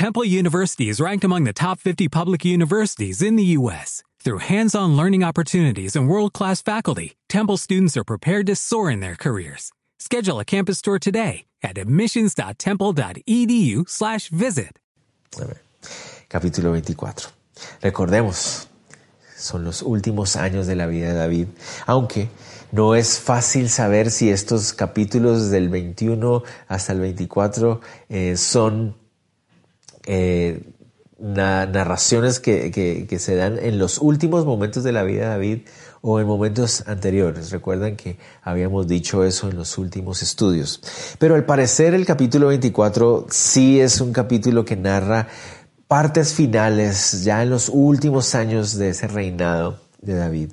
Temple University is ranked among the top 50 public universities in the U.S. Through hands-on learning opportunities and world-class faculty, Temple students are prepared to soar in their careers. Schedule a campus tour today at admissions.temple.edu/visit. Capítulo 24. Recordemos, son los últimos años de la vida de David, aunque no es fácil saber si estos capítulos del 21 hasta el 24 eh, son eh, narraciones que, se dan en los últimos momentos de la vida de David o en momentos anteriores. Recuerdan que habíamos dicho eso en los últimos estudios. Pero al parecer el capítulo 24 sí es un capítulo que narra partes finales ya en los últimos años de ese reinado de David.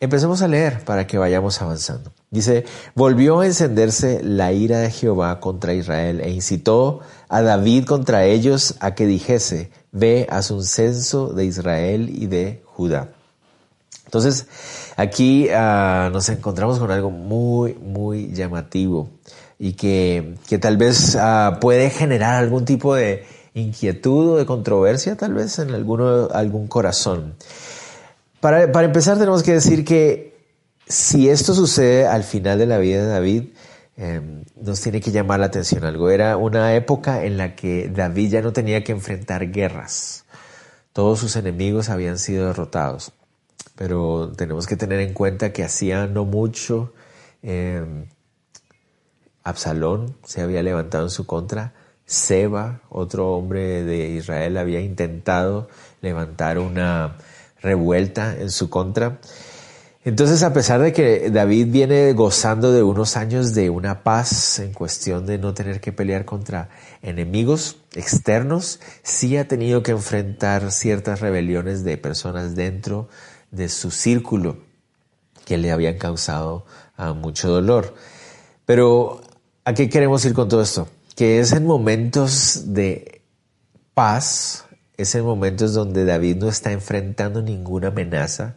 Empecemos a leer para que vayamos avanzando. Dice, volvió a encenderse la ira de Jehová contra Israel e incitó a David contra ellos a que dijese, ve, haz un censo de Israel y de Judá. Entonces, aquí uh, nos encontramos con algo muy, muy llamativo y que, que tal vez uh, puede generar algún tipo de inquietud o de controversia, tal vez en alguno, algún corazón. Para, para empezar, tenemos que decir que si esto sucede al final de la vida de David, em, nos tiene que llamar la atención algo. Era una época en la que David ya no tenía que enfrentar guerras. Todos sus enemigos habían sido derrotados. Pero tenemos que tener en cuenta que hacía no mucho em, Absalón se había levantado en su contra. Seba, otro hombre de Israel, había intentado levantar una revuelta en su contra. Entonces, a pesar de que David viene gozando de unos años de una paz en cuestión de no tener que pelear contra enemigos externos, sí ha tenido que enfrentar ciertas rebeliones de personas dentro de su círculo que le habían causado mucho dolor. Pero, ¿a qué queremos ir con todo esto? Que es en momentos de paz, es en momentos donde David no está enfrentando ninguna amenaza,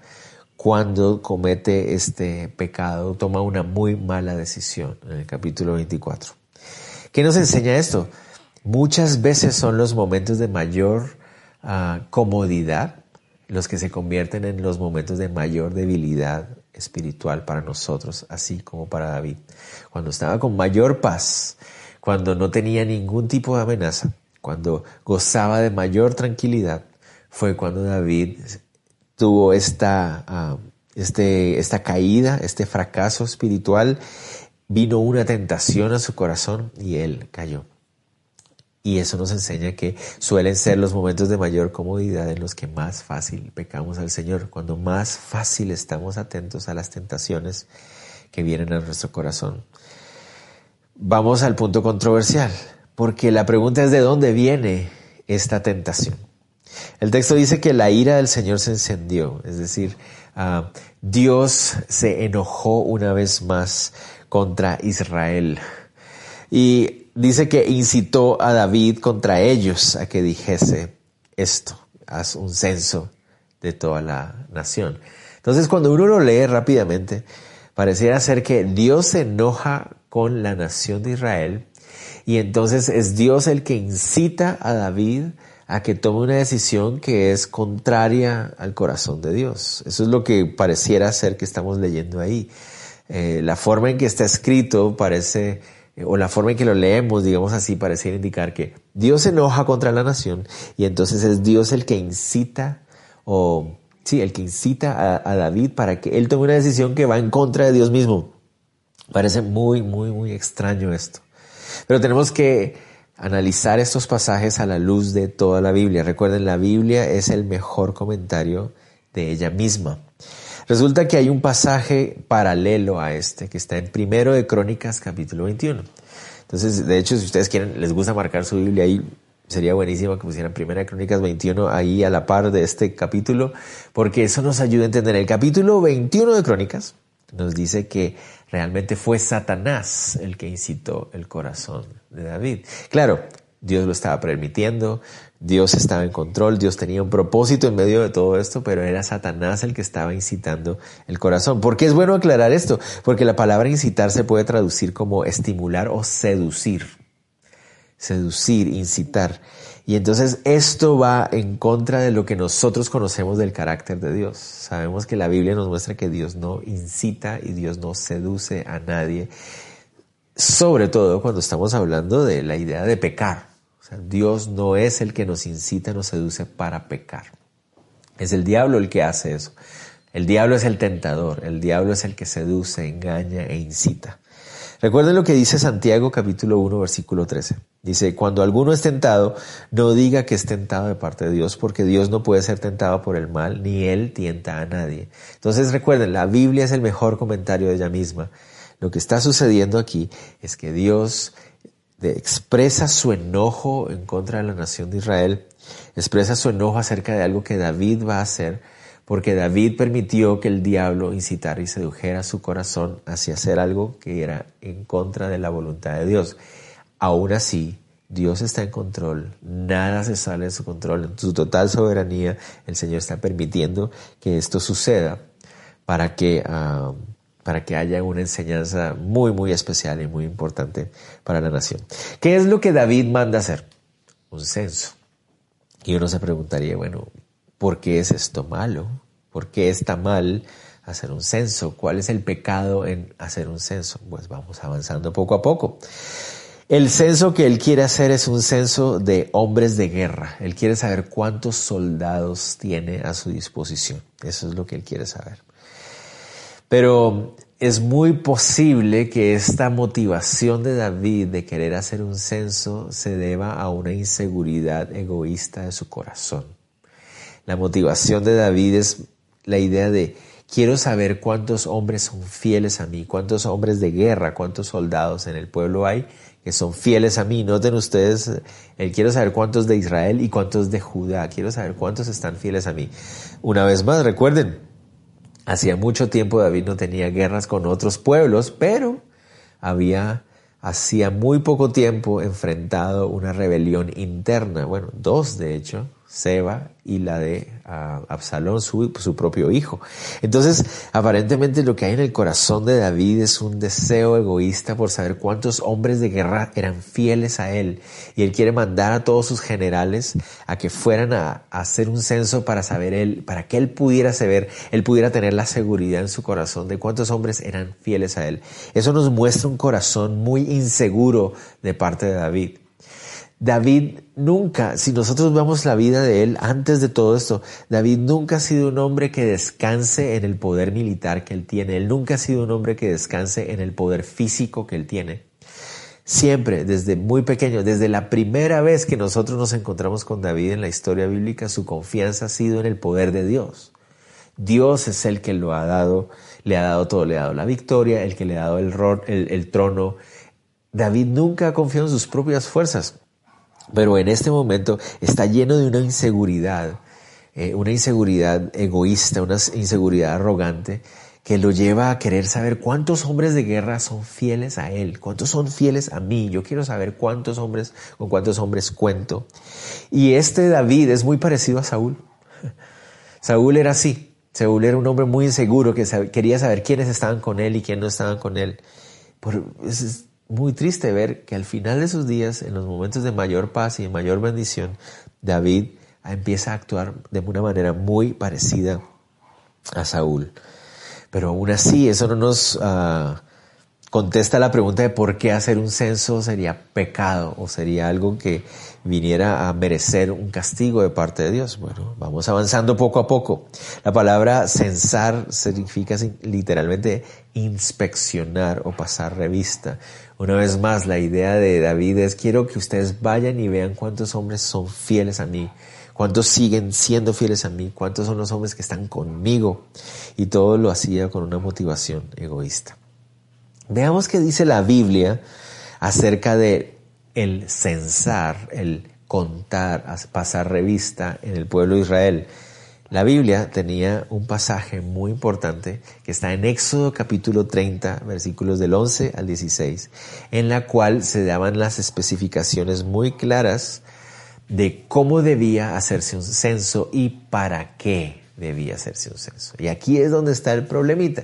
cuando comete este pecado, toma una muy mala decisión en el capítulo 24. ¿Qué nos enseña esto? Muchas veces son los momentos de mayor ah, comodidad los que se convierten en los momentos de mayor debilidad espiritual para nosotros, así como para David. Cuando estaba con mayor paz, cuando no tenía ningún tipo de amenaza, cuando gozaba de mayor tranquilidad, fue cuando David tuvo esta, ah, este, esta caída, este fracaso espiritual, vino una tentación a su corazón y él cayó. Y eso nos enseña que suelen ser los momentos de mayor comodidad en los que más fácil pecamos al Señor, cuando más fácil estamos atentos a las tentaciones que vienen a nuestro corazón. Vamos al punto controversial, porque la pregunta es de dónde viene esta tentación. El texto dice que la ira del Señor se encendió, es decir, ah, Dios se enojó una vez más contra Israel. Y dice que incitó a David contra ellos a que dijese esto, haz un censo de toda la nación. Entonces cuando uno lo lee rápidamente, pareciera ser que Dios se enoja con la nación de Israel y entonces es Dios el que incita a David a que tome una decisión que es contraria al corazón de Dios. Eso es lo que pareciera ser que estamos leyendo ahí. Eh, la forma en que está escrito parece, eh, o la forma en que lo leemos, digamos así, pareciera indicar que Dios se enoja contra la nación y entonces es Dios el que incita, o sí, el que incita a, a David para que él tome una decisión que va en contra de Dios mismo. Parece muy, muy, muy extraño esto. Pero tenemos que analizar estos pasajes a la luz de toda la Biblia. Recuerden, la Biblia es el mejor comentario de ella misma. Resulta que hay un pasaje paralelo a este que está en primero de Crónicas capítulo 21. Entonces, de hecho, si ustedes quieren, les gusta marcar su Biblia ahí, sería buenísimo que pusieran primera de Crónicas 21 ahí a la par de este capítulo, porque eso nos ayuda a entender. El capítulo 21 de Crónicas nos dice que realmente fue Satanás el que incitó el corazón de David. Claro, Dios lo estaba permitiendo, Dios estaba en control, Dios tenía un propósito en medio de todo esto, pero era Satanás el que estaba incitando el corazón. ¿Por qué es bueno aclarar esto? Porque la palabra incitar se puede traducir como estimular o seducir. Seducir, incitar. Y entonces esto va en contra de lo que nosotros conocemos del carácter de Dios. Sabemos que la Biblia nos muestra que Dios no incita y Dios no seduce a nadie, sobre todo cuando estamos hablando de la idea de pecar. O sea, Dios no es el que nos incita, nos seduce para pecar. Es el diablo el que hace eso. El diablo es el tentador, el diablo es el que seduce, engaña e incita. Recuerden lo que dice Santiago capítulo 1 versículo 13. Dice, cuando alguno es tentado, no diga que es tentado de parte de Dios, porque Dios no puede ser tentado por el mal, ni Él tienta a nadie. Entonces recuerden, la Biblia es el mejor comentario de ella misma. Lo que está sucediendo aquí es que Dios expresa su enojo en contra de la nación de Israel, expresa su enojo acerca de algo que David va a hacer, porque David permitió que el diablo incitara y sedujera su corazón hacia hacer algo que era en contra de la voluntad de Dios. Aún así, Dios está en control, nada se sale de su control, en su total soberanía el Señor está permitiendo que esto suceda para que, ah, para que haya una enseñanza muy, muy especial y muy importante para la nación. ¿Qué es lo que David manda hacer? Un censo. Y uno se preguntaría, bueno, ¿Por qué es esto malo? ¿Por qué está mal hacer un censo? ¿Cuál es el pecado en hacer un censo? Pues vamos avanzando poco a poco. El censo que él quiere hacer es un censo de hombres de guerra. Él quiere saber cuántos soldados tiene a su disposición. Eso es lo que él quiere saber. Pero es muy posible que esta motivación de David de querer hacer un censo se deba a una inseguridad egoísta de su corazón. La motivación de David es la idea de quiero saber cuántos hombres son fieles a mí, cuántos hombres de guerra, cuántos soldados en el pueblo hay que son fieles a mí. Noten ustedes, él quiero saber cuántos de Israel y cuántos de Judá, quiero saber cuántos están fieles a mí. Una vez más, recuerden, hacía mucho tiempo David no tenía guerras con otros pueblos, pero había hacía muy poco tiempo enfrentado una rebelión interna, bueno, dos de hecho, Seba y la de uh, Absalón, su, su, propio hijo. Entonces, aparentemente lo que hay en el corazón de David es un deseo egoísta por saber cuántos hombres de guerra eran fieles a él. Y él quiere mandar a todos sus generales a que fueran a, a hacer un censo para saber él, para que él pudiera saber, él pudiera tener la seguridad en su corazón de cuántos hombres eran fieles a él. Eso nos muestra un corazón muy inseguro de parte de David. David nunca, si nosotros vemos la vida de él antes de todo esto, David nunca ha sido un hombre que descanse en el poder militar que él tiene. Él nunca ha sido un hombre que descanse en el poder físico que él tiene. Siempre, desde muy pequeño, desde la primera vez que nosotros nos encontramos con David en la historia bíblica, su confianza ha sido en el poder de Dios. Dios es el que lo ha dado, le ha dado todo, le ha dado la victoria, el que le ha dado el, el, trono. David nunca ha confiado en sus propias fuerzas. Pero en este momento está lleno de una inseguridad, eh, una inseguridad egoísta, una inseguridad arrogante que lo lleva a querer saber cuántos hombres de guerra son fieles a él, cuántos son fieles a mí. Yo quiero saber cuántos hombres, con cuántos hombres cuento. Y este David es muy parecido a Saúl. Saúl era así. Saúl era un hombre muy inseguro que quería saber quiénes estaban con él y quiénes no estaban con él. Por, es, muy triste ver que al final de sus días, en los momentos de mayor paz y de mayor bendición, David empieza a actuar de una manera muy parecida a Saúl. Pero aún así, eso no nos uh, contesta la pregunta de por qué hacer un censo sería pecado o sería algo que viniera a merecer un castigo de parte de Dios. Bueno, vamos avanzando poco a poco. La palabra censar significa literalmente inspeccionar o pasar revista. Una vez más, la idea de David es quiero que ustedes vayan y vean cuántos hombres son fieles a mí, cuántos siguen siendo fieles a mí, cuántos son los hombres que están conmigo. Y todo lo hacía con una motivación egoísta. Veamos qué dice la Biblia acerca de el censar, el contar, pasar revista en el pueblo de Israel. La Biblia tenía un pasaje muy importante que está en Éxodo capítulo 30, versículos del 11 al 16, en la cual se daban las especificaciones muy claras de cómo debía hacerse un censo y para qué debía hacerse un censo. Y aquí es donde está el problemita.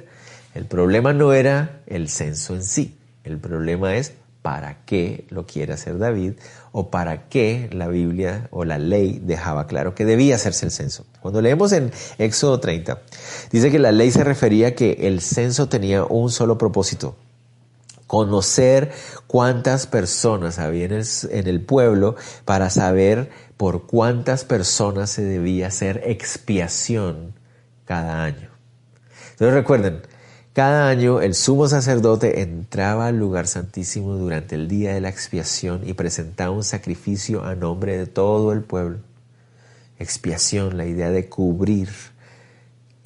El problema no era el censo en sí, el problema es para qué lo quiere hacer David o para qué la Biblia o la ley dejaba claro que debía hacerse el censo. Cuando leemos en Éxodo 30, dice que la ley se refería a que el censo tenía un solo propósito, conocer cuántas personas había en el, pueblo para saber por cuántas personas se debía hacer expiación cada año. Entonces recuerden, cada año el sumo sacerdote entraba al lugar santísimo durante el día de la expiación y presentaba un sacrificio a nombre de todo el pueblo. Expiación, la idea de cubrir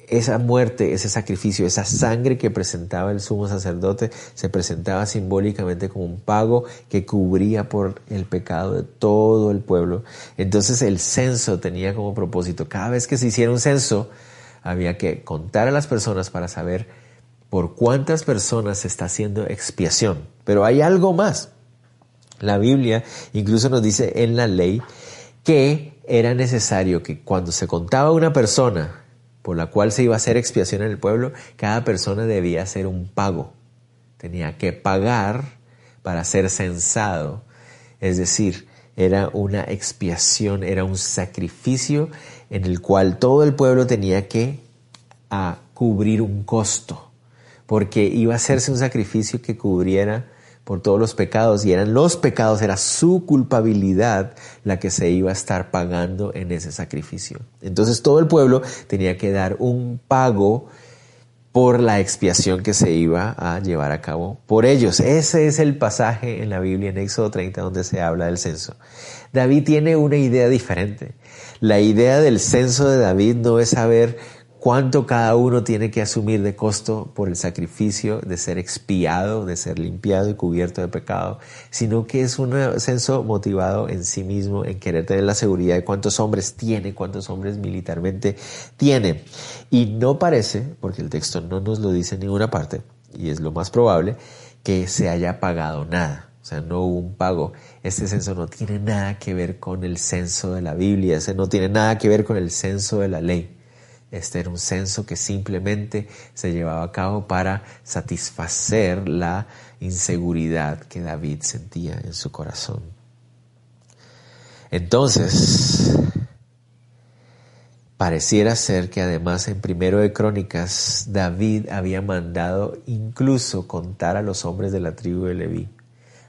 esa muerte, ese sacrificio, esa sangre que presentaba el sumo sacerdote, se presentaba simbólicamente como un pago que cubría por el pecado de todo el pueblo. Entonces el censo tenía como propósito, cada vez que se hiciera un censo, había que contar a las personas para saber por cuántas personas se está haciendo expiación. Pero hay algo más. La Biblia incluso nos dice en la ley que era necesario que cuando se contaba una persona por la cual se iba a hacer expiación en el pueblo, cada persona debía hacer un pago. Tenía que pagar para ser censado. Es decir, era una expiación, era un sacrificio en el cual todo el pueblo tenía que a cubrir un costo porque iba a hacerse un sacrificio que cubriera por todos los pecados y eran los pecados, era su culpabilidad la que se iba a estar pagando en ese sacrificio. Entonces todo el pueblo tenía que dar un pago por la expiación que se iba a llevar a cabo por ellos. Ese es el pasaje en la Biblia en Éxodo 30 donde se habla del censo. David tiene una idea diferente. La idea del censo de David no es saber cuánto cada uno tiene que asumir de costo por el sacrificio de ser expiado, de ser limpiado y cubierto de pecado, sino que es un censo motivado en sí mismo, en querer tener la seguridad de cuántos hombres tiene, cuántos hombres militarmente tiene. Y no parece, porque el texto no nos lo dice en ninguna parte, y es lo más probable, que se haya pagado nada. O sea, no hubo un pago. Este censo no tiene nada que ver con el censo de la Biblia, no tiene nada que ver con el censo de la ley. Este era un censo que simplemente se llevaba a cabo para satisfacer la inseguridad que David sentía en su corazón. Entonces, pareciera ser que además en primero de Crónicas David había mandado incluso contar a los hombres de la tribu de Leví,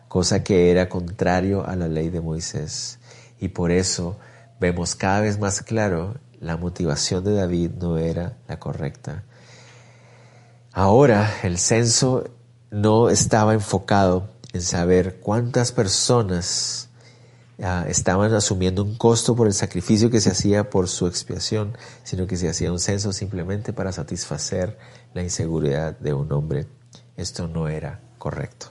cosa que era contrario a la ley de Moisés. Y por eso vemos cada vez más claro la motivación de David no era la correcta. Ahora el censo no estaba enfocado en saber cuántas personas ah, estaban asumiendo un costo por el sacrificio que se hacía por su expiación, sino que se hacía un censo simplemente para satisfacer la inseguridad de un hombre. Esto no era correcto.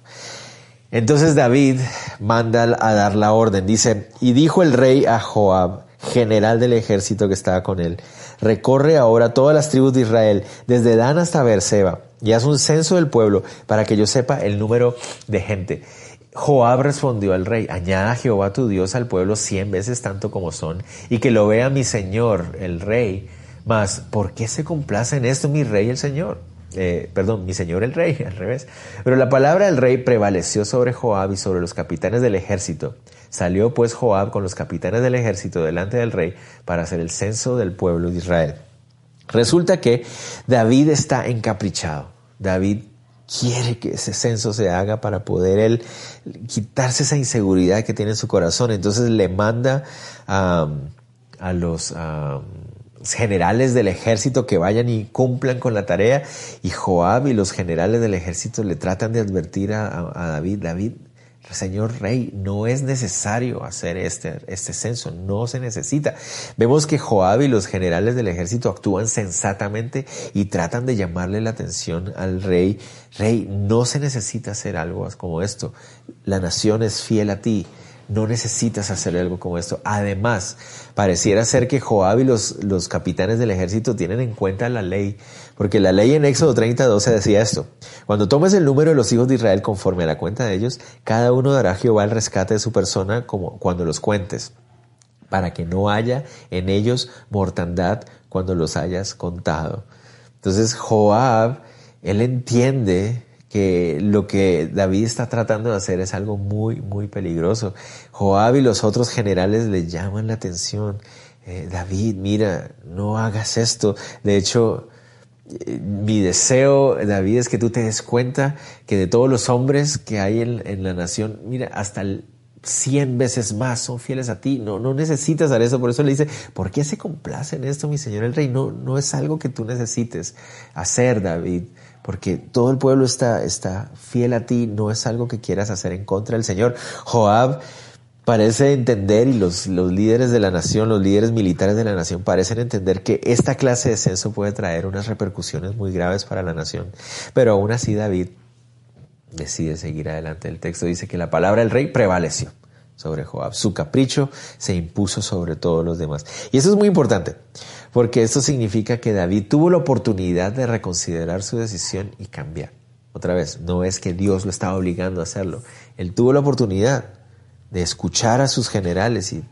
Entonces David manda a dar la orden, dice, y dijo el rey a Joab, general del ejército que estaba con él. Recorre ahora todas las tribus de Israel, desde Dan hasta Beerseba, y haz un censo del pueblo para que yo sepa el número de gente. Joab respondió al rey, añada Jehová tu Dios al pueblo cien veces tanto como son, y que lo vea mi señor, el rey. Mas, ¿por qué se complace en esto mi rey, el señor? Eh, perdón, mi señor el rey, al revés. Pero la palabra del rey prevaleció sobre Joab y sobre los capitanes del ejército. Salió pues Joab con los capitanes del ejército delante del rey para hacer el censo del pueblo de Israel. Resulta que David está encaprichado. David quiere que ese censo se haga para poder él quitarse esa inseguridad que tiene en su corazón. Entonces le manda a los generales del ejército que vayan y cumplan con la tarea. Y Joab y los generales del ejército le tratan de advertir a David, David, Señor Rey, no es necesario hacer este, este censo, no se necesita. Vemos que Joab y los generales del ejército actúan sensatamente y tratan de llamarle la atención al rey. Rey, no se necesita hacer algo como esto. La nación es fiel a ti no necesitas hacer algo como esto. Además, pareciera ser que Joab y los, los capitanes del ejército tienen en cuenta la ley, porque la ley en Éxodo 30, 12 decía esto, cuando tomes el número de los hijos de Israel conforme a la cuenta de ellos, cada uno dará a Jehová el rescate de su persona como cuando los cuentes, para que no haya en ellos mortandad cuando los hayas contado. Entonces Joab, él entiende que lo que David está tratando de hacer es algo muy, muy peligroso. Joab y los otros generales le llaman la atención. Eh, David, mira, no hagas esto. De hecho, eh, mi deseo, David, es que tú te des cuenta que de todos los hombres que hay en, en la nación, mira, hasta el, cien veces más son fieles a ti. No, no necesitas hacer eso. Por eso le dice, ¿por qué se complace en esto, mi Señor el Rey? No, no es algo que tú necesites hacer, David, porque todo el pueblo está, está fiel a ti. No es algo que quieras hacer en contra del Señor. Joab parece entender y los, los líderes de la nación, los líderes militares de la nación parecen entender que esta clase de censo puede traer unas repercusiones muy graves para la nación. Pero aún así David decide seguir adelante. El texto dice que la palabra del rey prevaleció sobre Joab. Su capricho se impuso sobre todos los demás. Y eso es muy importante, porque esto significa que David tuvo la oportunidad de reconsiderar su decisión y cambiar. Otra vez, no es que Dios lo estaba obligando a hacerlo. Él tuvo la oportunidad de escuchar a sus generales y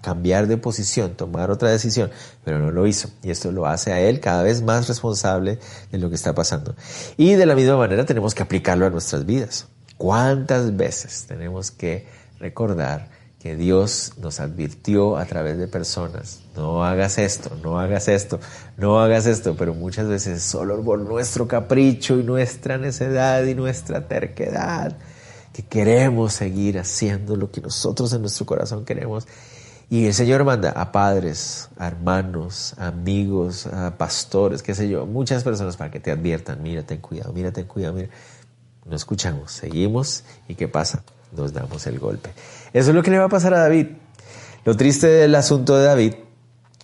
cambiar de posición, tomar otra decisión, pero no lo hizo. Y esto lo hace a él cada vez más responsable de lo que está pasando. Y de la misma manera tenemos que aplicarlo a nuestras vidas. ¿Cuántas veces tenemos que recordar que Dios nos advirtió a través de personas, no hagas esto, no hagas esto, no hagas esto, pero muchas veces solo por nuestro capricho y nuestra necedad y nuestra terquedad, que queremos seguir haciendo lo que nosotros en nuestro corazón queremos y el Señor manda a padres, a hermanos, a amigos, a pastores, qué sé yo, muchas personas para que te adviertan, mira, ten cuidado, mira, ten cuidado. No escuchamos, seguimos y ¿qué pasa? Nos damos el golpe. Eso es lo que le va a pasar a David. Lo triste del asunto de David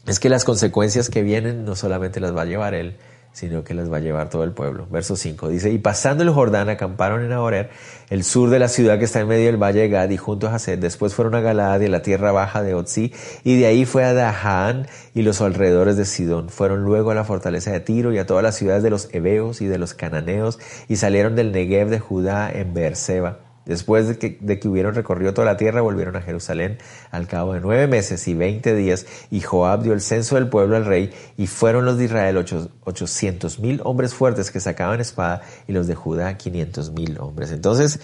es que las consecuencias que vienen no solamente las va a llevar él, sino que las va a llevar todo el pueblo. Verso 5 dice, y pasando el Jordán acamparon en Ahorer, el sur de la ciudad que está en medio del valle de Gad y junto a Haset. Después fueron a Galad y a la tierra baja de Otzi, y de ahí fue a Dahán y los alrededores de Sidón. Fueron luego a la fortaleza de Tiro y a todas las ciudades de los Heveos y de los Cananeos, y salieron del Negev de Judá en Beerseba Después de que, de que, hubieron recorrido toda la tierra, volvieron a Jerusalén al cabo de nueve meses y veinte días, y Joab dio el censo del pueblo al rey, y fueron los de Israel ochocientos mil hombres fuertes que sacaban espada, y los de Judá quinientos mil hombres. Entonces,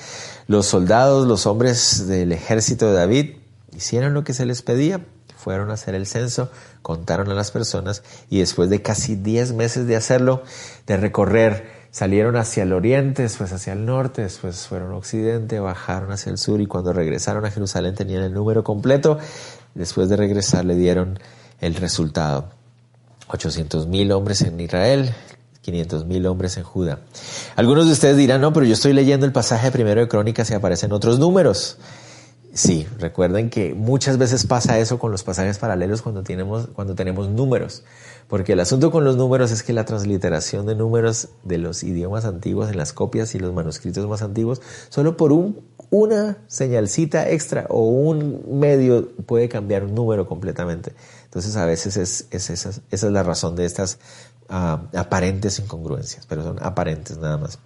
los soldados, los hombres del ejército de David, hicieron lo que se les pedía, fueron a hacer el censo, contaron a las personas, y después de casi diez meses de hacerlo, de recorrer salieron hacia el oriente, después hacia el norte, después fueron occidente, bajaron hacia el sur y cuando regresaron a Jerusalén tenían el número completo. Después de regresar le dieron el resultado. 800 mil hombres en Israel, 500 mil hombres en Judá. Algunos de ustedes dirán, no, pero yo estoy leyendo el pasaje primero de Crónicas y aparecen otros números. Sí, recuerden que muchas veces pasa eso con los pasajes paralelos cuando tenemos, cuando tenemos números. Porque el asunto con los números es que la transliteración de números de los idiomas antiguos en las copias y los manuscritos más antiguos, solo por un, una señalcita extra o un medio puede cambiar un número completamente. Entonces a veces es, esa, esa, es la razón de estas uh, aparentes incongruencias, pero son aparentes nada más.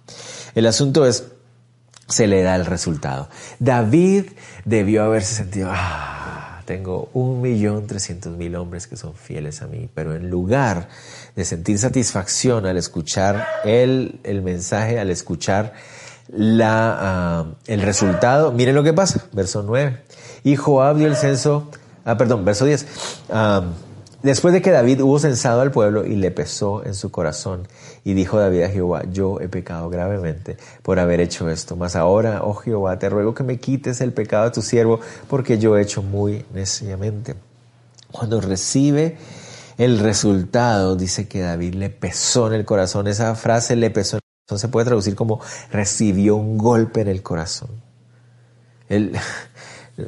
El asunto es, se le da el resultado. David debió haberse sentido, ah, tengo un millón trescientos mil hombres que son fieles a mí, pero en lugar de sentir satisfacción al escuchar el, el mensaje, al escuchar la, uh, el resultado, miren lo que pasa, verso 9. Y Joab dio el censo, ah, perdón, verso 10. Uh, Después de que David hubo censado al pueblo y le pesó en su corazón, y dijo David a Jehová, yo he pecado gravemente por haber hecho esto, mas ahora, oh Jehová, te ruego que me quites el pecado de tu siervo, porque yo he hecho muy neciamente. Cuando recibe el resultado, dice que David le pesó en el corazón. Esa frase le pesó en el corazón se puede traducir como recibió un golpe en el corazón.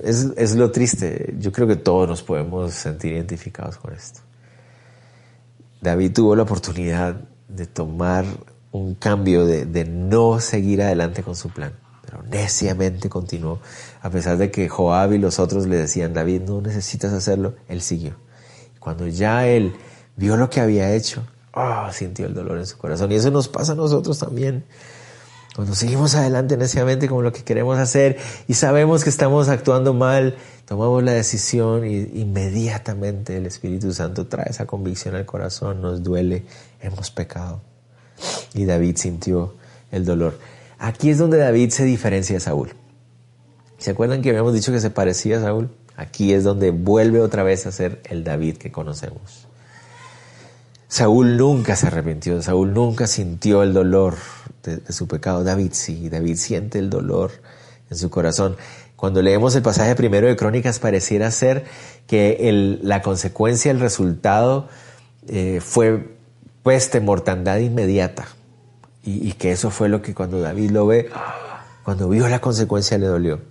Es, es, lo triste. Yo creo que todos nos podemos sentir identificados con esto. David tuvo la oportunidad de tomar un cambio, de, de no seguir adelante con su plan, pero neciamente continuó. A pesar de que Joab y los otros le decían, David, no necesitas hacerlo, él siguió. Cuando ya él vio lo que había hecho, oh, sintió el dolor en su corazón. Y eso nos pasa a nosotros también. Cuando seguimos adelante neciamente con lo que queremos hacer y sabemos que estamos actuando mal, tomamos la decisión y inmediatamente el Espíritu Santo trae esa convicción al corazón, nos duele, hemos pecado. Y David sintió el dolor. Aquí es donde David se diferencia de Saúl. ¿Se acuerdan que habíamos dicho que se parecía a Saúl? Aquí es donde vuelve otra vez a ser el David que conocemos. Saúl nunca se arrepintió, Saúl nunca sintió el dolor de, su pecado. David sí, David siente el dolor en su corazón. Cuando leemos el pasaje primero de Crónicas pareciera ser que la consecuencia, el resultado eh, fue peste, mortandad inmediata. Y, y que eso fue lo que cuando David lo ve, cuando vio la consecuencia le dolió.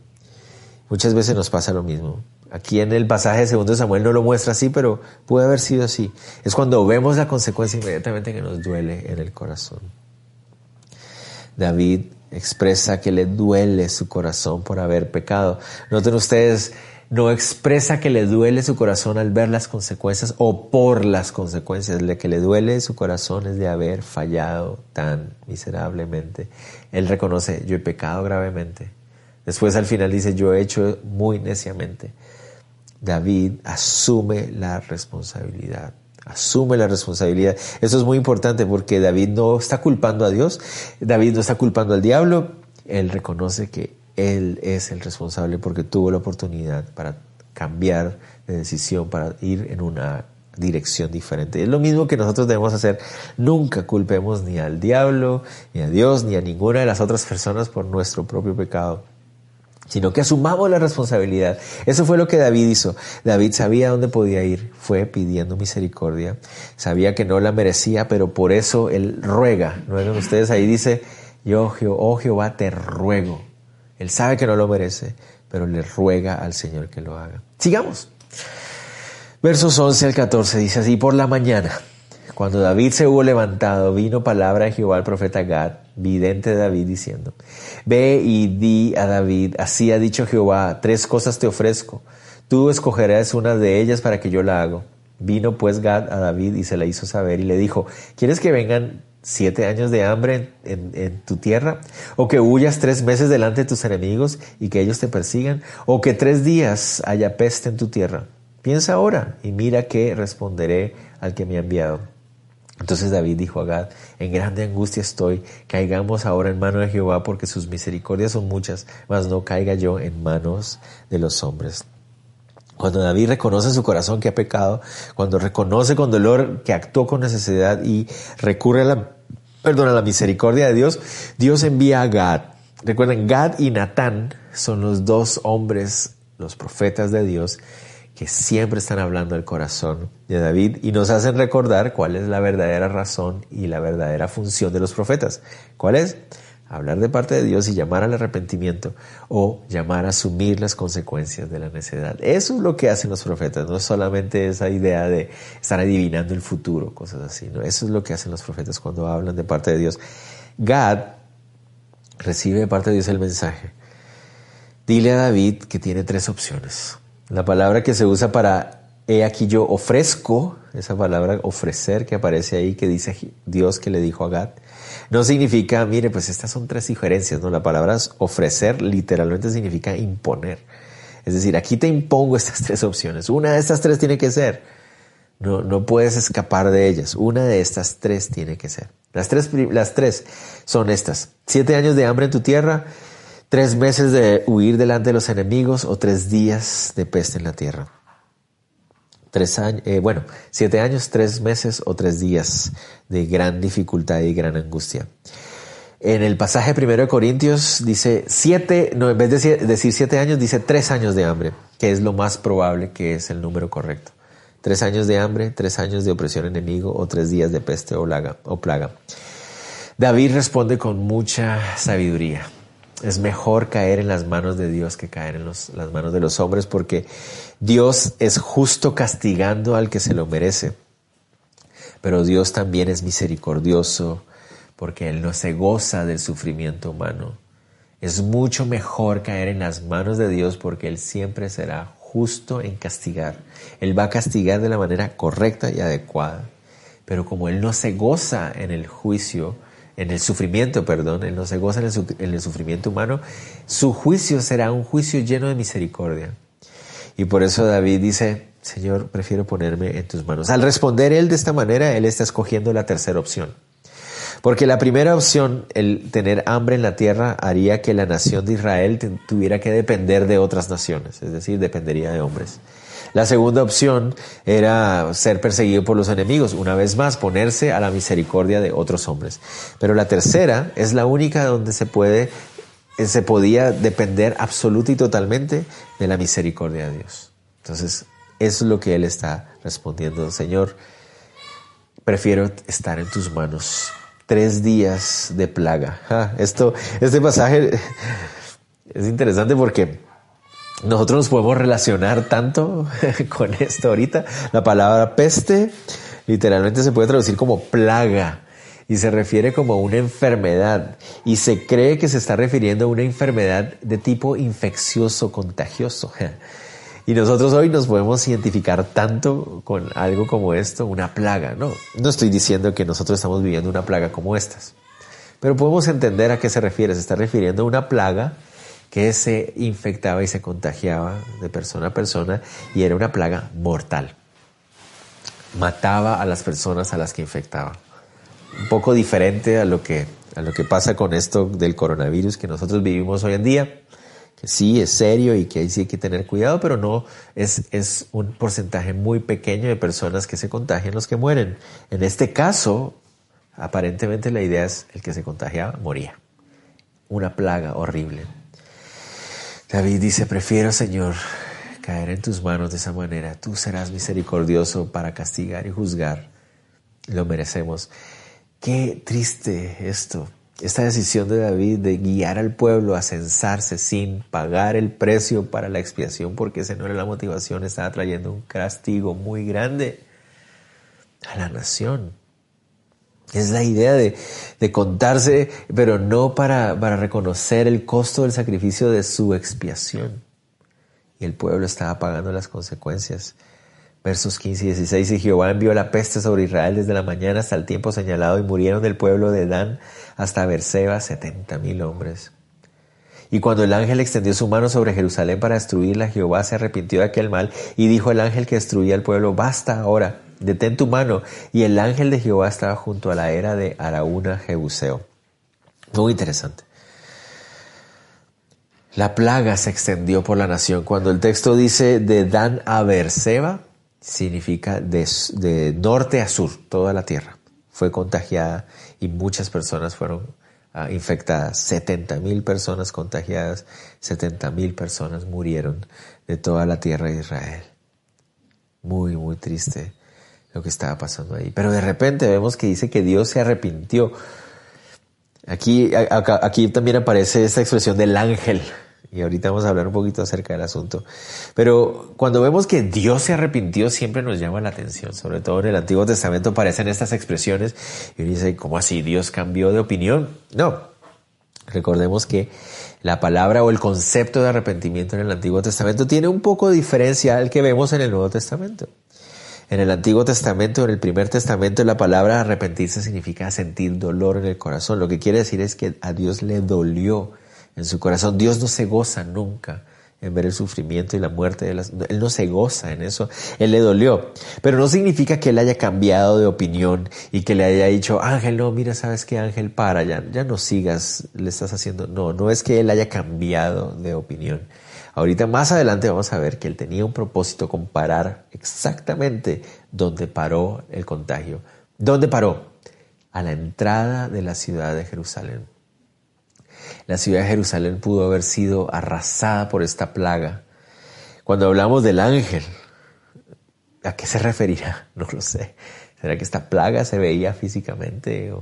Muchas veces nos pasa lo mismo. Aquí en el pasaje de segundo Samuel no lo muestra así, pero puede haber sido así. Es cuando vemos la consecuencia inmediatamente que nos duele en el corazón. David expresa que le duele su corazón por haber pecado. Noten ustedes, no expresa que le duele su corazón al ver las consecuencias o por las consecuencias. Lo que le duele su corazón es de haber fallado tan miserablemente. Él reconoce, yo he pecado gravemente. Después al final dice, yo he hecho muy neciamente. David asume la responsabilidad. Asume la responsabilidad. Eso es muy importante porque David no está culpando a Dios, David no está culpando al diablo, él reconoce que él es el responsable porque tuvo la oportunidad para cambiar de decisión, para ir en una dirección diferente. Es lo mismo que nosotros debemos hacer. Nunca culpemos ni al diablo, ni a Dios, ni a ninguna de las otras personas por nuestro propio pecado sino que asumamos la responsabilidad. Eso fue lo que David hizo. David sabía dónde podía ir, fue pidiendo misericordia, sabía que no la merecía, pero por eso él ruega. ¿No ven ustedes? Ahí dice, yo, oh Jehová, te ruego. Él sabe que no lo merece, pero le ruega al Señor que lo haga. Sigamos. Versos 11 al 14 dice así, por la mañana, cuando David se hubo levantado, vino palabra de Jehová al profeta Gad, vidente de David, diciendo, Ve y di a David, así ha dicho Jehová, tres cosas te ofrezco, tú escogerás una de ellas para que yo la haga. Vino pues Gad a David y se la hizo saber y le dijo, ¿quieres que vengan siete años de hambre en, en, tu tierra? ¿O que huyas tres meses delante de tus enemigos y que ellos te persigan? ¿O que tres días haya peste en tu tierra? Piensa ahora y mira qué responderé al que me ha enviado. Entonces David dijo a Gad, en grande angustia estoy, caigamos ahora en mano de Jehová porque sus misericordias son muchas, mas no caiga yo en manos de los hombres. Cuando David reconoce en su corazón que ha pecado, cuando reconoce con dolor que actuó con necesidad y recurre a la, perdón, a la misericordia de Dios, Dios envía a Gad. Recuerden, Gad y Natán son los dos hombres, los profetas de Dios, que siempre están hablando del corazón de David y nos hacen recordar cuál es la verdadera razón y la verdadera función de los profetas. ¿Cuál es? Hablar de parte de Dios y llamar al arrepentimiento o llamar a asumir las consecuencias de la necedad. Eso es lo que hacen los profetas, no es solamente esa idea de estar adivinando el futuro, cosas así. Eso es lo que hacen los profetas cuando hablan de parte de Dios. Gad recibe de parte de Dios el mensaje. Dile a David que tiene tres opciones. La palabra que se usa para he aquí yo ofrezco, esa palabra ofrecer que aparece ahí, que dice Dios que le dijo a Gad, no significa, mire, pues estas son tres diferencias, ¿no? La palabra ofrecer literalmente significa imponer. Es decir, aquí te impongo estas tres opciones. Una de estas tres tiene que ser. No, no puedes escapar de ellas. Una de estas tres tiene que ser. Las tres, las tres son estas. Siete años de hambre en tu tierra, tres meses de huir delante de los enemigos o tres días de peste en la tierra. Tres años, eh, bueno, siete años, tres meses o tres días de gran dificultad y gran angustia. En el pasaje primero de Corintios dice siete, no, en vez de decir siete años, dice tres años de hambre, que es lo más probable que es el número correcto. Tres años de hambre, tres años de opresión enemigo o tres días de peste o, o plaga. David responde con mucha sabiduría es mejor caer en las manos de Dios que caer en las manos de los hombres porque Dios es justo castigando al que se lo merece. Pero Dios también es misericordioso porque Él no se goza del sufrimiento humano. Es mucho mejor caer en las manos de Dios porque Él siempre será justo en castigar. Él va a castigar de la manera correcta y adecuada. Pero como Él no se goza en el juicio, en el sufrimiento, perdón, Él no se goza en el, sufrimiento humano, su juicio será un juicio lleno de misericordia. Y por eso David dice, Señor, prefiero ponerme en tus manos. Al responder él de esta manera, él está escogiendo la tercera opción. Porque la primera opción, el tener hambre en la tierra, haría que la nación de Israel tuviera que depender de otras naciones, es decir, dependería de hombres. La segunda opción era ser perseguido por los enemigos, una vez más ponerse a la misericordia de otros hombres. Pero la tercera es la única donde se puede se podía depender absoluta y totalmente de la misericordia de Dios. Entonces, eso es lo que él está respondiendo, Señor, prefiero estar en tus manos. Tres días de plaga. esto, este pasaje es interesante porque nosotros nos podemos relacionar tanto con esto ahorita. La palabra peste literalmente se puede traducir como plaga y se refiere como una enfermedad y se cree que se está refiriendo a una enfermedad de tipo infeccioso, contagioso. Y nosotros hoy nos podemos identificar tanto con algo como esto, una plaga. No, no estoy diciendo que nosotros estamos viviendo una plaga como estas, pero podemos entender a qué se refiere. Se está refiriendo a una plaga que se infectaba y se contagiaba de persona a persona y era una plaga mortal. Mataba a las personas a las que infectaba. Un poco diferente a lo que, a lo que pasa con esto del coronavirus que nosotros vivimos hoy en día, que sí es serio y que ahí sí hay que tener cuidado, pero no es, es un porcentaje muy pequeño de personas que se contagian los que mueren. En este caso, aparentemente la idea es el que se contagiaba moría. Una plaga horrible. David dice, prefiero, Señor, caer en tus manos de esa manera. Tú serás misericordioso para castigar y juzgar. Lo merecemos. Qué triste esto. Esta decisión de David de guiar al pueblo a censarse sin pagar el precio para la expiación, porque esa no era la motivación, estaba trayendo un castigo muy grande a la nación. Es la idea de, contarse, pero no para, reconocer el costo del sacrificio de su expiación. Y el pueblo estaba pagando las consecuencias. Versos 15 y 16, y Jehová envió la peste sobre Israel desde la mañana hasta el tiempo señalado, y murieron del pueblo de Dan hasta Berseba setenta mil hombres. Y cuando el ángel extendió su mano sobre Jerusalén para destruirla, Jehová se arrepintió de aquel mal, y dijo el ángel que destruía el pueblo, basta ahora detén tu mano. Y el ángel de Jehová estaba junto a la era de Araúna Jebuseo. Muy interesante. La plaga se extendió por la nación. Cuando el texto dice de Dan a Berseba, significa de, norte a sur, toda la tierra. Fue contagiada y muchas personas fueron ah, infectadas. 70 mil personas contagiadas, 70 mil personas murieron de toda la tierra de Israel. Muy, muy triste lo que estaba pasando ahí. Pero de repente vemos que dice que Dios se arrepintió. Aquí, aquí también aparece esta expresión del ángel. Y ahorita vamos a hablar un poquito acerca del asunto. Pero cuando vemos que Dios se arrepintió, siempre nos llama la atención. Sobre todo en el Antiguo Testamento aparecen estas expresiones. Y uno dice, ¿cómo así? ¿Dios cambió de opinión? No. Recordemos que la palabra o el concepto de arrepentimiento en el Antiguo Testamento tiene un poco de diferencia al que vemos en el Nuevo Testamento. En el Antiguo Testamento, en el Primer Testamento, la palabra arrepentirse significa sentir dolor en el corazón. Lo que quiere decir es que a Dios le dolió en su corazón. Dios no se goza nunca en ver el sufrimiento y la muerte de las... Él no se goza en eso, Él le dolió. Pero no significa que Él haya cambiado de opinión y que le haya dicho, Ángel, no, mira, sabes qué, Ángel, para, ya, ya no sigas, le estás haciendo... No, no es que Él haya cambiado de opinión. Ahorita más adelante vamos a ver que él tenía un propósito con parar exactamente donde paró el contagio. ¿Dónde paró? A la entrada de la ciudad de Jerusalén. La ciudad de Jerusalén pudo haber sido arrasada por esta plaga. Cuando hablamos del ángel, ¿a qué se referirá? No lo sé. ¿Será que esta plaga se veía físicamente?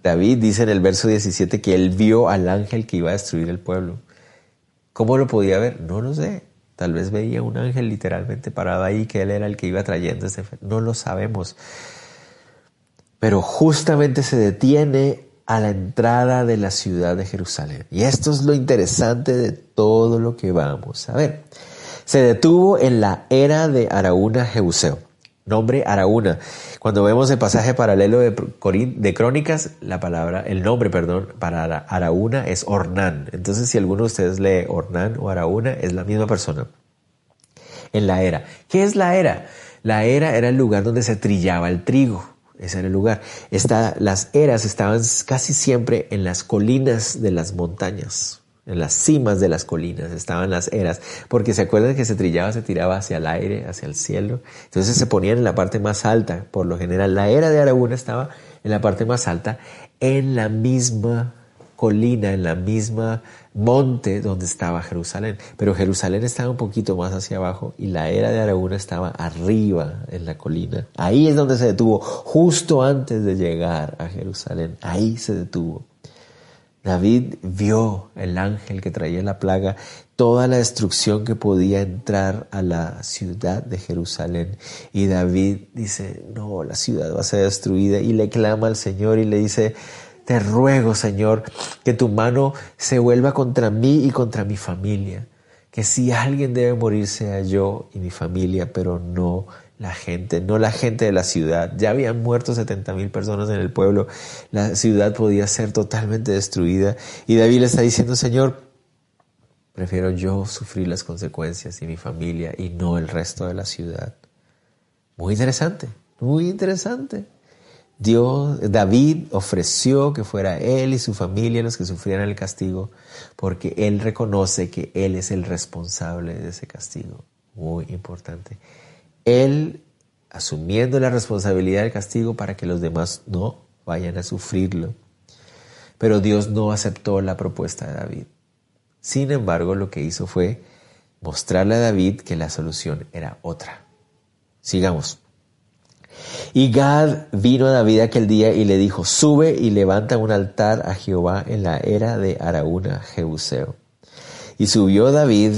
David dice en el verso 17 que él vio al ángel que iba a destruir el pueblo. ¿Cómo lo podía ver? No lo sé. Tal vez veía un ángel literalmente parado ahí, que él era el que iba trayendo ese... No lo sabemos. Pero justamente se detiene a la entrada de la ciudad de Jerusalén. Y esto es lo interesante de todo lo que vamos a ver. Se detuvo en la era de Araúna Jebuseo nombre Araúna. Cuando vemos el pasaje paralelo de, de Crónicas, la palabra, el nombre, perdón, para Araúna es Ornán. Entonces, si alguno de ustedes lee Ornán o Araúna, es la misma persona. En la era. ¿Qué es la era? La era era el lugar donde se trillaba el trigo. ese era el lugar. las eras estaban casi siempre en las colinas de las montañas, en las cimas de las colinas estaban las eras, porque se acuerdan que se trillaba, se tiraba hacia el aire, hacia el cielo. Entonces se ponían en la parte más alta, por lo general. La era de Araguna estaba en la parte más alta, en la misma colina, en la misma monte donde estaba Jerusalén. Pero Jerusalén estaba un poquito más hacia abajo y la era de Araguna estaba arriba en la colina. Ahí es donde se detuvo, justo antes de llegar a Jerusalén. Ahí se detuvo. David vio el ángel que traía la plaga, toda la destrucción que podía entrar a la ciudad de Jerusalén. Y David dice, no, la ciudad va a ser destruida. Y le clama al Señor y le dice, te ruego, Señor, que tu mano se vuelva contra mí y contra mi familia. Que si alguien debe morir sea yo y mi familia, pero no la gente, no la gente de la ciudad. Ya habían muerto 70 mil personas en el pueblo. La ciudad podía ser totalmente destruida. Y David le está diciendo, Señor, prefiero yo sufrir las consecuencias y mi familia y no el resto de la ciudad. Muy interesante, muy interesante. Dios, David ofreció que fuera él y su familia los que sufrieran el castigo, porque él reconoce que él es el responsable de ese castigo. Muy importante él asumiendo la responsabilidad del castigo para que los demás no vayan a sufrirlo. Pero Dios no aceptó la propuesta de David. Sin embargo, lo que hizo fue mostrarle a David que la solución era otra. Sigamos. Y Gad vino a David aquel día y le dijo, sube y levanta un altar a Jehová en la era de Araúna, Jebuseo. Y subió David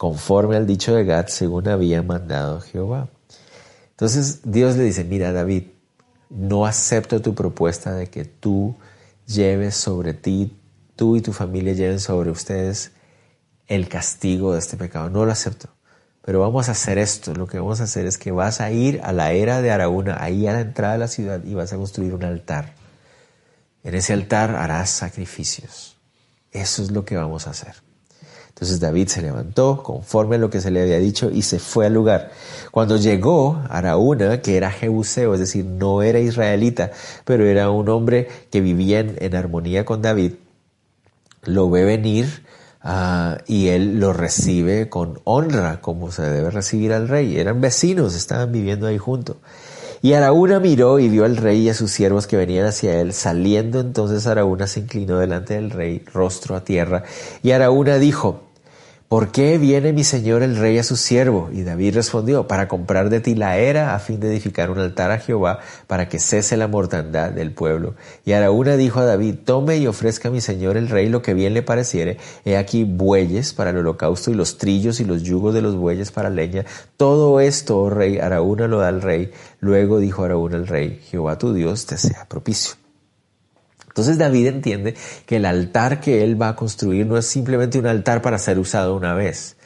conforme al dicho de Gad, según había mandado Jehová. Entonces Dios le dice, mira David, no acepto tu propuesta de que tú lleves sobre ti, tú y tu familia lleven sobre ustedes el castigo de este pecado. No lo acepto. Pero vamos a hacer esto. Lo que vamos a hacer es que vas a ir a la era de Araúna, ahí a la entrada de la ciudad, y vas a construir un altar. En ese altar harás sacrificios. Eso es lo que vamos a hacer. Entonces David se levantó conforme a lo que se le había dicho y se fue al lugar. Cuando llegó Araúna, que era Jebuseo, es decir, no era israelita, pero era un hombre que vivía en, armonía con David, lo ve venir ah, y él lo recibe con honra, como se debe recibir al rey. Eran vecinos, estaban viviendo ahí juntos. Y Araúna miró y vio al rey y a sus siervos que venían hacia él. Saliendo entonces Araúna se inclinó delante del rey, rostro a tierra. Y Araúna dijo, ¿Por qué viene mi señor el rey a su siervo? Y David respondió, para comprar de ti la era a fin de edificar un altar a Jehová para que cese la mortandad del pueblo. Y Araúna dijo a David, tome y ofrezca a mi señor el rey lo que bien le pareciere. He aquí bueyes para el holocausto y los trillos y los yugos de los bueyes para leña. Todo esto, oh rey, Araúna lo da al rey. Luego dijo Araúna al rey, Jehová tu Dios te sea propicio. Entonces David entiende que el altar que él va a construir no es simplemente un altar para ser usado una vez.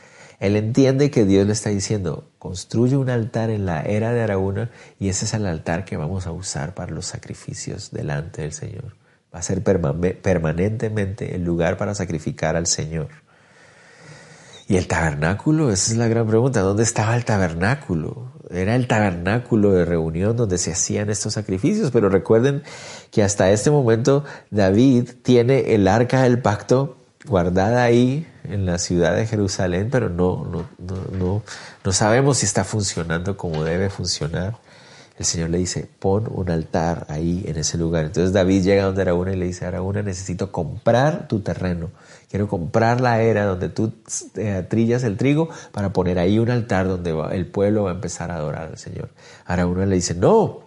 Él entiende que Dios le está diciendo, construye un altar en la era de Araúna y ese es el altar que vamos a usar para los sacrificios delante del Señor. Va a ser permanentemente el lugar para sacrificar al Señor. ¿Y el tabernáculo? Esa es la gran pregunta. ¿Dónde estaba el tabernáculo? Era el tabernáculo de reunión donde se hacían estos sacrificios, pero recuerden que hasta este momento David tiene el arca del pacto guardada ahí en la ciudad de Jerusalén, pero no, no, no, no, sabemos si está funcionando como debe funcionar. El Señor le dice, pon un altar ahí en ese lugar. Entonces David llega donde Araúna y le dice, Araúna, necesito comprar tu terreno Quiero comprar la era donde tú eh, trillas el trigo para poner ahí un altar donde el pueblo va a empezar a adorar al Señor. Ahora uno le dice, no,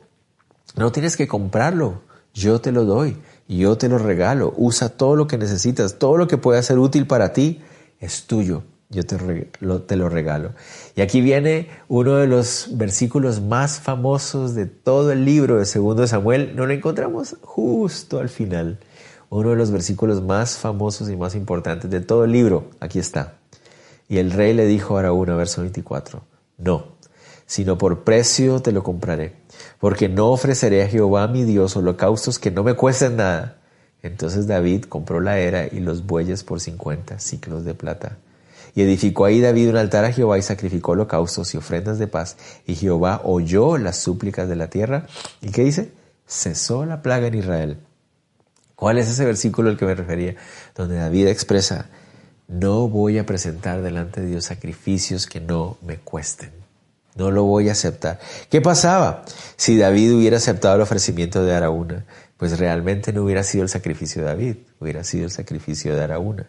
no tienes que comprarlo, yo te lo doy, yo te lo regalo, usa todo lo que necesitas, todo lo que pueda ser útil para ti es tuyo, yo te lo, te lo regalo. Y aquí viene uno de los versículos más famosos de todo el libro de Segundo Samuel, no lo encontramos justo al final uno de los versículos más famosos y más importantes de todo el libro. Aquí está. Y el rey le dijo a Araúna, verso 24, no, sino por precio te lo compraré, porque no ofreceré a Jehová mi Dios holocaustos que no me cuesten nada. Entonces David compró la era y los bueyes por 50 ciclos de plata. Y edificó ahí David un altar a Jehová y sacrificó holocaustos y ofrendas de paz. Y Jehová oyó las súplicas de la tierra. ¿Y qué dice? cesó la plaga en Israel. ¿Cuál es ese versículo al que me refería? Donde David expresa, no voy a presentar delante de Dios sacrificios que no me cuesten. No lo voy a aceptar. ¿Qué pasaba si David hubiera aceptado el ofrecimiento de Araúna? Pues realmente no hubiera sido el sacrificio de David, hubiera sido el sacrificio de Araúna.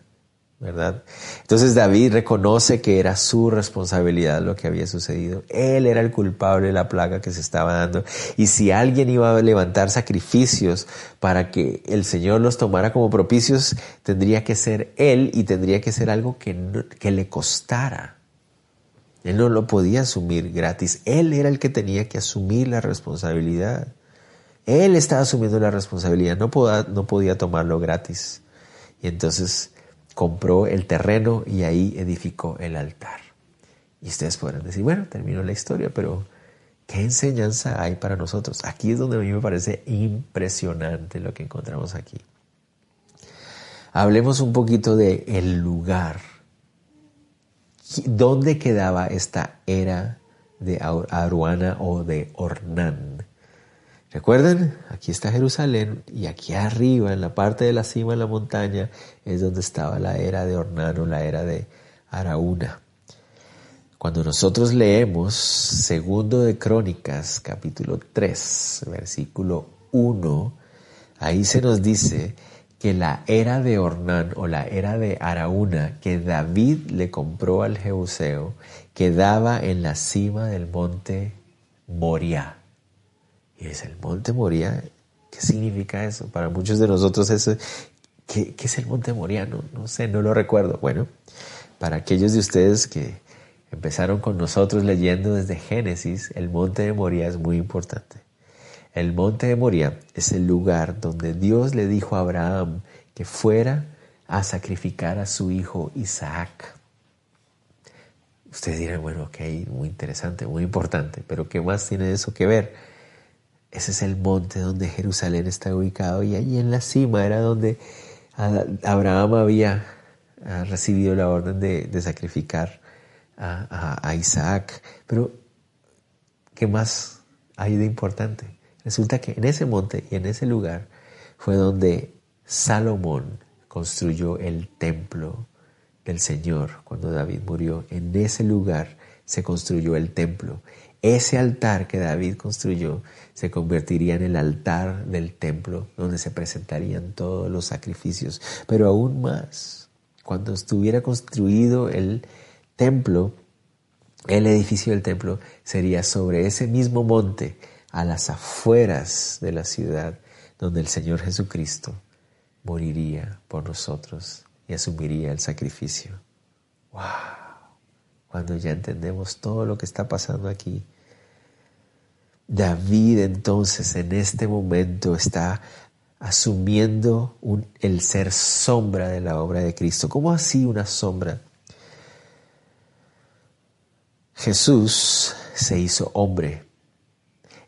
¿Verdad? Entonces David reconoce que era su responsabilidad lo que había sucedido. Él era el culpable de la plaga que se estaba dando. Y si alguien iba a levantar sacrificios para que el Señor los tomara como propicios, tendría que ser él y tendría que ser algo que, que le costara. Él no lo podía asumir gratis. Él era el que tenía que asumir la responsabilidad. Él estaba asumiendo la responsabilidad, no podía, no podía tomarlo gratis. Y entonces compró el terreno y ahí edificó el altar. Y ustedes podrán decir, bueno, terminó la historia, pero ¿qué enseñanza hay para nosotros? Aquí es donde a mí me parece impresionante lo que encontramos aquí. Hablemos un poquito de el lugar. ¿Dónde quedaba esta era de Aruana o de Ornán? Recuerden, aquí está Jerusalén y aquí arriba, en la parte de la cima de la montaña, es donde estaba la era de Ornano, la era de Araúna. Cuando nosotros leemos segundo de Crónicas, capítulo 3, versículo 1, ahí se nos dice que la era de Ornán o la era de Araúna que David le compró al Jebuseo quedaba en la cima del monte Moriah. Y es el monte Moria. ¿Qué significa eso? Para muchos de nosotros eso, ¿qué, es el monte Moria? No, no sé, no lo recuerdo. Bueno, para aquellos de ustedes que empezaron con nosotros leyendo desde Génesis, el monte de Moria es muy importante. El monte de Moria es el lugar donde Dios le dijo a Abraham que fuera a sacrificar a su hijo Isaac. Ustedes dirán, bueno, ok, muy interesante, muy importante, pero ¿qué más tiene eso que ver? Ese es el monte donde Jerusalén está ubicado y allí en la cima era donde Abraham había recibido la orden de, sacrificar a, Isaac. Pero, ¿qué más hay de importante? Resulta que en ese monte y en ese lugar fue donde Salomón construyó el templo del Señor cuando David murió. En ese lugar se construyó el templo. Ese altar que David construyó se convertiría en el altar del templo donde se presentarían todos los sacrificios. Pero aún más, cuando estuviera construido el templo, el edificio del templo sería sobre ese mismo monte, a las afueras de la ciudad, donde el Señor Jesucristo moriría por nosotros y asumiría el sacrificio. ¡Wow! cuando ya entendemos todo lo que está pasando aquí. David entonces en este momento está asumiendo el ser sombra de la obra de Cristo. ¿Cómo así una sombra? Jesús se hizo hombre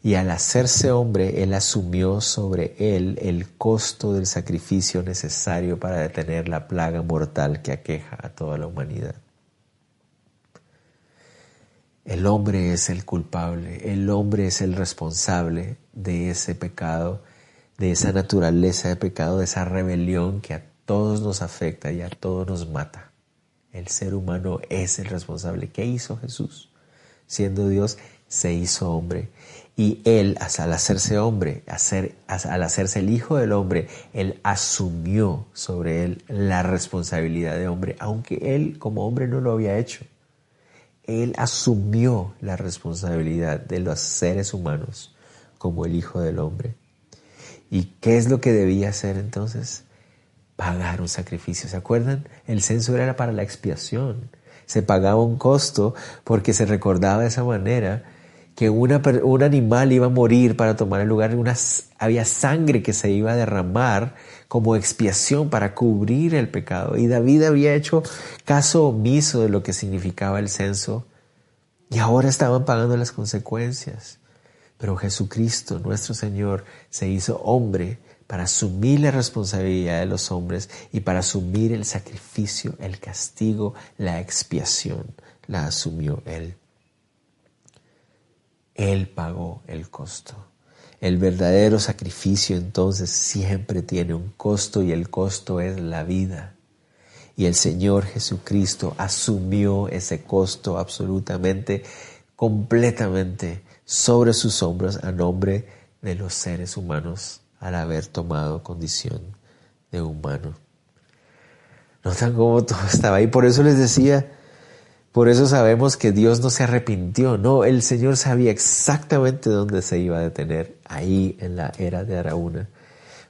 y al hacerse hombre, Él asumió sobre Él el costo del sacrificio necesario para detener la plaga mortal que aqueja a toda la humanidad. El hombre es el culpable, el hombre es el responsable de ese pecado, de esa naturaleza de pecado, de esa rebelión que a todos nos afecta y a todos nos mata. El ser humano es el responsable. ¿Qué hizo Jesús? Siendo Dios, se hizo hombre. Y él, al hacerse hombre, al hacerse el Hijo del Hombre, él asumió sobre él la responsabilidad de hombre, aunque él como hombre no lo había hecho. Él asumió la responsabilidad de los seres humanos como el Hijo del Hombre. ¿Y qué es lo que debía hacer entonces? Pagar un sacrificio. ¿Se acuerdan? El censo era para la expiación. Se pagaba un costo porque se recordaba de esa manera que un animal iba a morir para tomar el lugar, había sangre que se iba a derramar como expiación para cubrir el pecado. Y David había hecho caso omiso de lo que significaba el censo y ahora estaban pagando las consecuencias. Pero Jesucristo, nuestro Señor, se hizo hombre para asumir la responsabilidad de los hombres y para asumir el sacrificio, el castigo, la expiación. La asumió Él. Él pagó el costo. El verdadero sacrificio entonces siempre tiene un costo y el costo es la vida. Y el Señor Jesucristo asumió ese costo absolutamente, completamente sobre sus hombros a nombre de los seres humanos al haber tomado condición de humano. Notan cómo todo estaba ahí. Por eso les decía, por eso sabemos que Dios no se arrepintió. No, el Señor sabía exactamente dónde se iba a detener, ahí en la era de Araúna.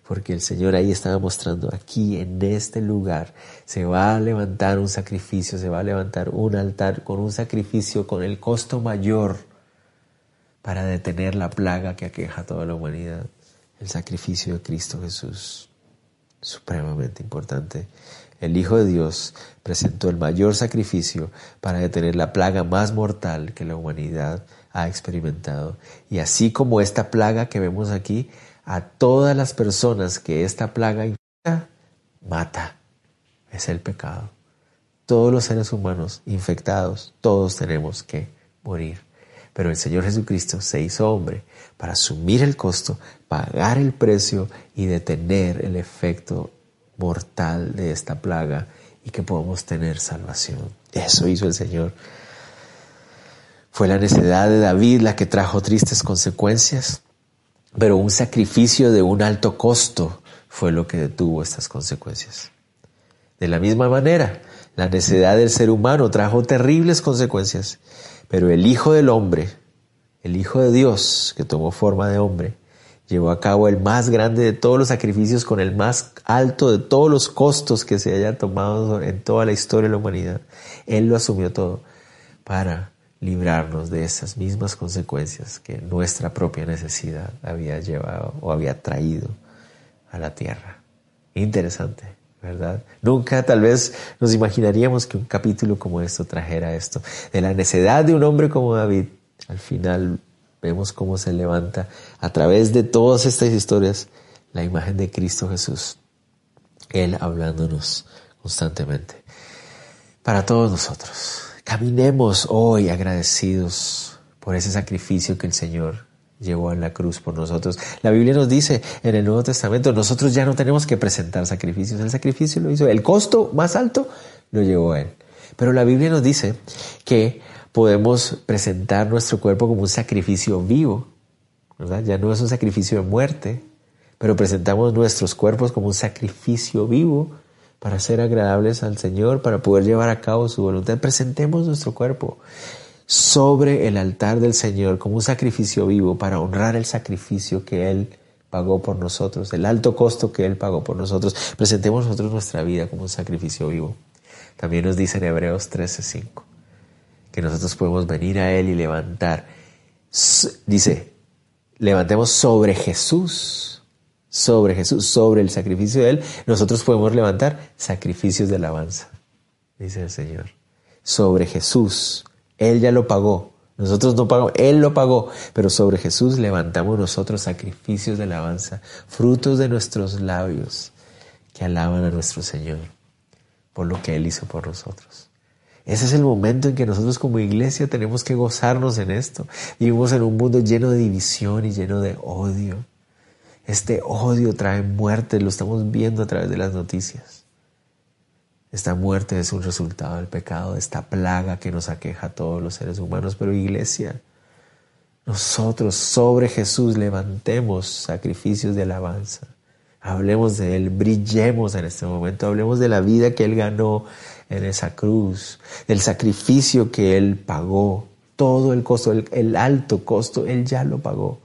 Porque el Señor ahí estaba mostrando, aquí en este lugar se va a levantar un sacrificio, se va a levantar un altar con un sacrificio con el costo mayor para detener la plaga que aqueja a toda la humanidad. El sacrificio de Cristo Jesús, supremamente importante. El Hijo de Dios presentó el mayor sacrificio para detener la plaga más mortal que la humanidad ha experimentado. Y así como esta plaga que vemos aquí, a todas las personas que esta plaga infecta, mata. Es el pecado. Todos los seres humanos infectados, todos tenemos que morir. Pero el Señor Jesucristo se hizo hombre para asumir el costo, pagar el precio y detener el efecto de esta plaga y que podamos tener salvación. Eso hizo el Señor. Fue la necedad de David la que trajo tristes consecuencias, pero un sacrificio de un alto costo fue lo que detuvo estas consecuencias. De la misma manera, la necedad del ser humano trajo terribles consecuencias, pero el Hijo del Hombre, el Hijo de Dios, que tomó forma de hombre, llevó a cabo el más grande de todos los sacrificios con el más alto de todos los costos que se hayan tomado en toda la historia de la humanidad. Él lo asumió todo para librarnos de esas mismas consecuencias que nuestra propia necesidad había llevado o había traído a la tierra. Interesante, ¿verdad? Nunca tal vez nos imaginaríamos que un capítulo como esto trajera esto, de la necedad de un hombre como David, al final vemos cómo se levanta a través de todas estas historias la imagen de Cristo Jesús. Él hablándonos constantemente. Para todos nosotros, caminemos hoy agradecidos por ese sacrificio que el Señor llevó en la cruz por nosotros. La Biblia nos dice en el Nuevo Testamento, nosotros ya no tenemos que presentar sacrificios, el sacrificio lo hizo, el costo más alto lo llevó Él. Pero la Biblia nos dice que podemos presentar nuestro cuerpo como un sacrificio vivo. Ya no es un sacrificio de muerte, pero presentamos nuestros cuerpos como un sacrificio vivo para ser agradables al Señor, para poder llevar a cabo su voluntad. Presentemos nuestro cuerpo sobre el altar del Señor como un sacrificio vivo para honrar el sacrificio que Él pagó por nosotros, el alto costo que Él pagó por nosotros. Presentemos nosotros nuestra vida como un sacrificio vivo. También nos dice en Hebreos 13:5 que nosotros podemos venir a Él y levantar. Dice, levantemos sobre Jesús, sobre Jesús, sobre el sacrificio de Él, nosotros podemos levantar sacrificios de alabanza, dice el Señor. Sobre Jesús, Él ya lo pagó. Nosotros no pagamos, Él lo pagó, pero sobre Jesús levantamos nosotros sacrificios de alabanza, frutos de nuestros labios que alaban a nuestro Señor por lo que Él hizo por nosotros. Ese es el momento en que nosotros como iglesia tenemos que gozarnos en esto. Vivimos en un mundo lleno de división y lleno de odio. Este odio trae muerte, lo estamos viendo a través de las noticias. Esta muerte es un resultado del pecado, de esta plaga que nos aqueja a todos los seres humanos. Pero iglesia, nosotros sobre Jesús levantemos sacrificios de alabanza. Hablemos de Él, brillemos en este momento, hablemos de la vida que Él ganó en esa cruz, del sacrificio que Él pagó, todo el costo, el, alto costo, Él ya lo pagó,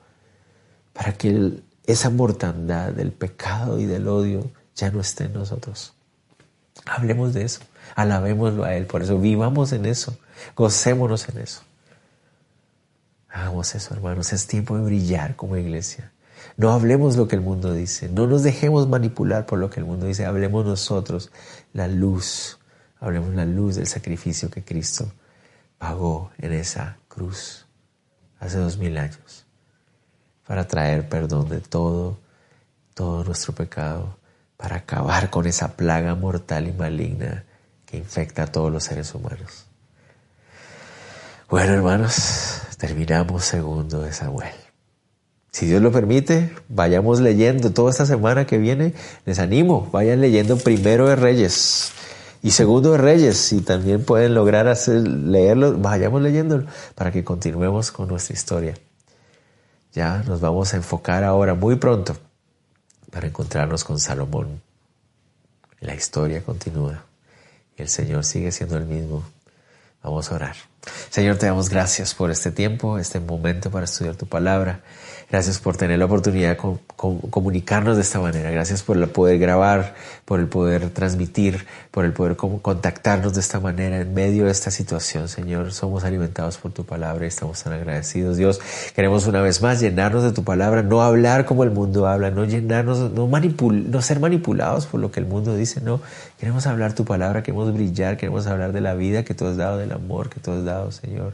para que esa mortandad del pecado y del odio ya no esté en nosotros. Hablemos de eso, alabémoslo a Él, por eso vivamos en eso, gocémonos en eso. Hagamos eso, hermanos, es tiempo de brillar como iglesia. No hablemos lo que el mundo dice, no nos dejemos manipular por lo que el mundo dice, hablemos nosotros la luz Hablemos la luz del sacrificio que Cristo pagó en esa cruz hace dos mil años para traer perdón de todo, todo nuestro pecado, para acabar con esa plaga mortal y maligna que infecta a todos los seres humanos. Bueno, hermanos, terminamos segundo de Samuel. Si Dios lo permite, vayamos leyendo toda esta semana que viene. Les animo, vayan leyendo primero de Reyes y segundo de Reyes. Si también pueden lograr hacer, leerlo, vayamos leyéndolo para que continuemos con nuestra historia. Ya nos vamos a enfocar ahora muy pronto para encontrarnos con Salomón. La historia continúa y el Señor sigue siendo el mismo. Vamos a orar. Señor, te damos gracias por este tiempo, este momento para estudiar tu palabra. Gracias por tener la oportunidad de comunicarnos de esta manera. Gracias por el poder grabar, por el poder transmitir, por el poder contactarnos de esta manera en medio de esta situación, Señor. Somos alimentados por tu palabra y estamos tan agradecidos. Dios, queremos una vez más llenarnos de tu palabra, no hablar como el mundo habla, no llenarnos, no, no ser manipulados por lo que el mundo dice, no. Queremos hablar tu palabra, queremos brillar, queremos hablar de la vida que tú has dado, del amor que tú has dado, Señor.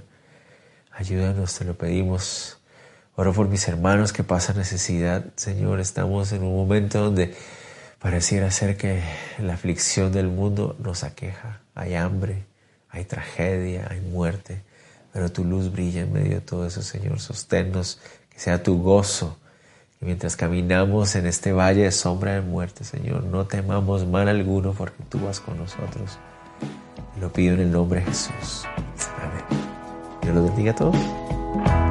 Ayúdanos, te lo pedimos. Oro por mis hermanos que pasan necesidad. Señor, estamos en un momento donde pareciera ser que la aflicción del mundo nos aqueja. Hay hambre, hay tragedia, hay muerte. Pero tu luz brilla en medio de todo eso, Señor. Sosténnos, que sea tu gozo. Y mientras caminamos en este valle de sombra de muerte, Señor, no temamos mal alguno porque tú vas con nosotros. Lo pido en el nombre de Jesús. Amén. Dios los bendiga a todos.